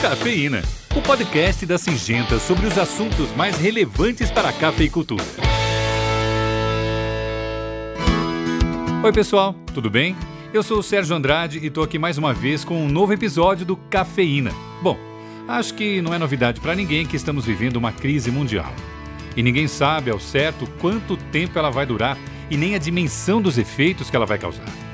Cafeína, o podcast da Singenta sobre os assuntos mais relevantes para a cafeicultura. Oi, pessoal, tudo bem? Eu sou o Sérgio Andrade e estou aqui mais uma vez com um novo episódio do Cafeína. Bom, acho que não é novidade para ninguém que estamos vivendo uma crise mundial. E ninguém sabe ao certo quanto tempo ela vai durar e nem a dimensão dos efeitos que ela vai causar.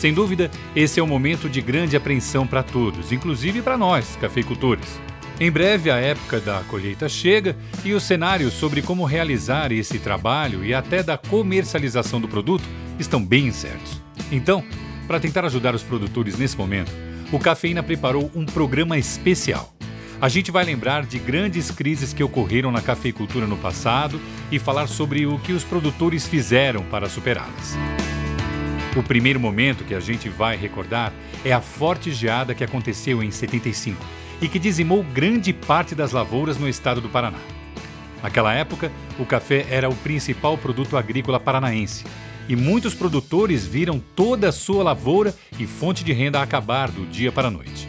Sem dúvida, esse é um momento de grande apreensão para todos, inclusive para nós, cafeicultores. Em breve, a época da colheita chega e os cenários sobre como realizar esse trabalho e até da comercialização do produto estão bem incertos. Então, para tentar ajudar os produtores nesse momento, o Cafeína preparou um programa especial. A gente vai lembrar de grandes crises que ocorreram na cafeicultura no passado e falar sobre o que os produtores fizeram para superá-las. O primeiro momento que a gente vai recordar é a forte geada que aconteceu em 75 e que dizimou grande parte das lavouras no estado do Paraná. Naquela época, o café era o principal produto agrícola paranaense e muitos produtores viram toda a sua lavoura e fonte de renda acabar do dia para a noite.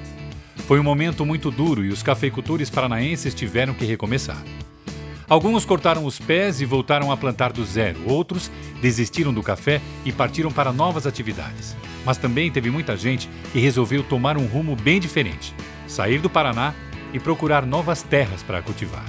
Foi um momento muito duro e os cafeicultores paranaenses tiveram que recomeçar. Alguns cortaram os pés e voltaram a plantar do zero, outros desistiram do café e partiram para novas atividades. Mas também teve muita gente que resolveu tomar um rumo bem diferente: sair do Paraná e procurar novas terras para cultivar.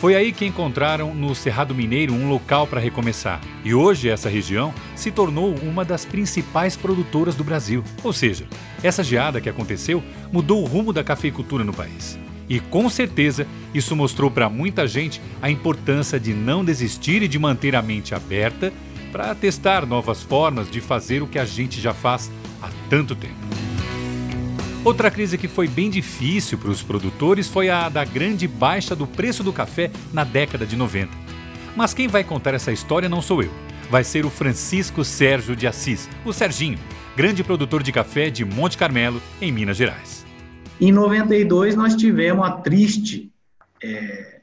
Foi aí que encontraram no Cerrado Mineiro um local para recomeçar, e hoje essa região se tornou uma das principais produtoras do Brasil. Ou seja, essa geada que aconteceu mudou o rumo da cafeicultura no país. E com certeza isso mostrou para muita gente a importância de não desistir e de manter a mente aberta para testar novas formas de fazer o que a gente já faz há tanto tempo. Outra crise que foi bem difícil para os produtores foi a da grande baixa do preço do café na década de 90. Mas quem vai contar essa história não sou eu. Vai ser o Francisco Sérgio de Assis, o Serginho, grande produtor de café de Monte Carmelo, em Minas Gerais. Em 92, nós tivemos a triste é,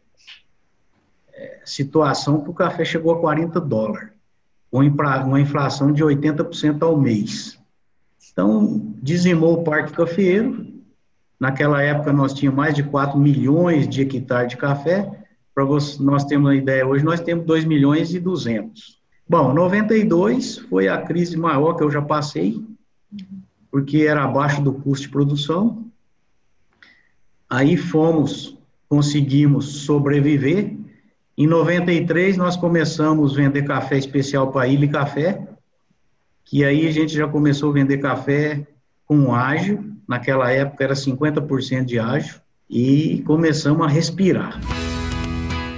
é, situação que o café chegou a 40 dólares, com uma inflação de 80% ao mês. Então, dizimou o parque cafeiro. Naquela época, nós tínhamos mais de 4 milhões de hectares de café. Para nós termos uma ideia, hoje nós temos 2 milhões e 200. Bom, 92 foi a crise maior que eu já passei, porque era abaixo do custo de produção. Aí fomos, conseguimos sobreviver. Em 93 nós começamos a vender café especial para Ilha Café, que aí a gente já começou a vender café com ágio, naquela época era 50% de ágio, e começamos a respirar.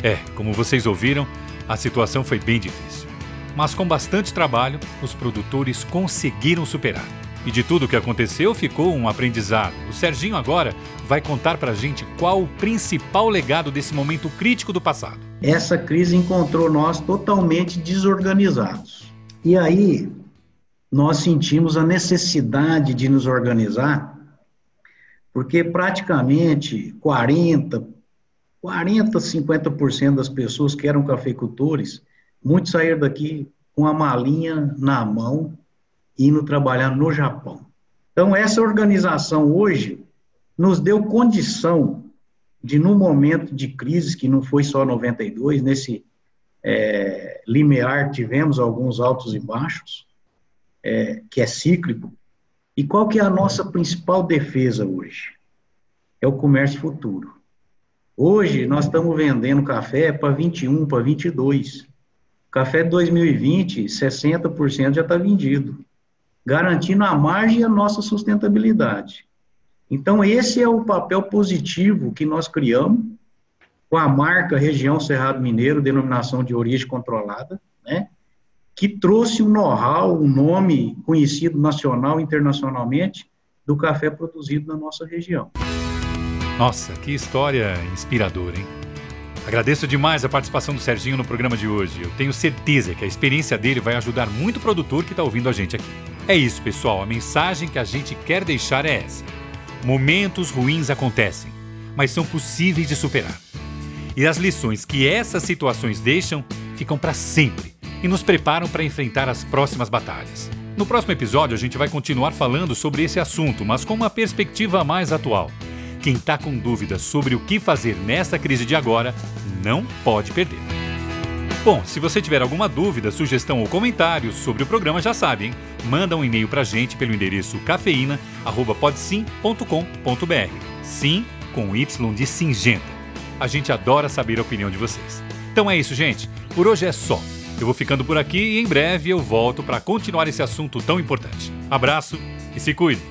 É, como vocês ouviram, a situação foi bem difícil. Mas com bastante trabalho, os produtores conseguiram superar. E de tudo o que aconteceu ficou um aprendizado. O Serginho agora vai contar pra gente qual o principal legado desse momento crítico do passado. Essa crise encontrou nós totalmente desorganizados. E aí nós sentimos a necessidade de nos organizar, porque praticamente 40, 40, 50% das pessoas que eram cafeicultores, muitos saíram daqui com a malinha na mão indo trabalhar no Japão. Então, essa organização hoje nos deu condição de, no momento de crise, que não foi só 92, nesse é, limiar tivemos alguns altos e baixos, é, que é cíclico. E qual que é a nossa principal defesa hoje? É o comércio futuro. Hoje, nós estamos vendendo café para 21, para 22. Café 2020, 60% já está vendido garantindo a margem e a nossa sustentabilidade. Então, esse é o papel positivo que nós criamos com a marca Região Cerrado Mineiro, denominação de origem controlada, né? que trouxe um know-how, um nome conhecido nacional e internacionalmente do café produzido na nossa região. Nossa, que história inspiradora, hein? Agradeço demais a participação do Serginho no programa de hoje. Eu tenho certeza que a experiência dele vai ajudar muito o produtor que está ouvindo a gente aqui. É isso, pessoal. A mensagem que a gente quer deixar é essa. Momentos ruins acontecem, mas são possíveis de superar. E as lições que essas situações deixam ficam para sempre e nos preparam para enfrentar as próximas batalhas. No próximo episódio, a gente vai continuar falando sobre esse assunto, mas com uma perspectiva mais atual, Quem está com dúvidas sobre o que fazer nesta crise de agora, não pode perder. Bom, se você tiver alguma dúvida, sugestão ou comentário sobre o programa, já sabe, hein? Manda um e-mail pra gente pelo endereço cafeína@podsim.com.br. Sim, com Y de Singenta. A gente adora saber a opinião de vocês. Então é isso, gente. Por hoje é só. Eu vou ficando por aqui e em breve eu volto para continuar esse assunto tão importante. Abraço e se cuide!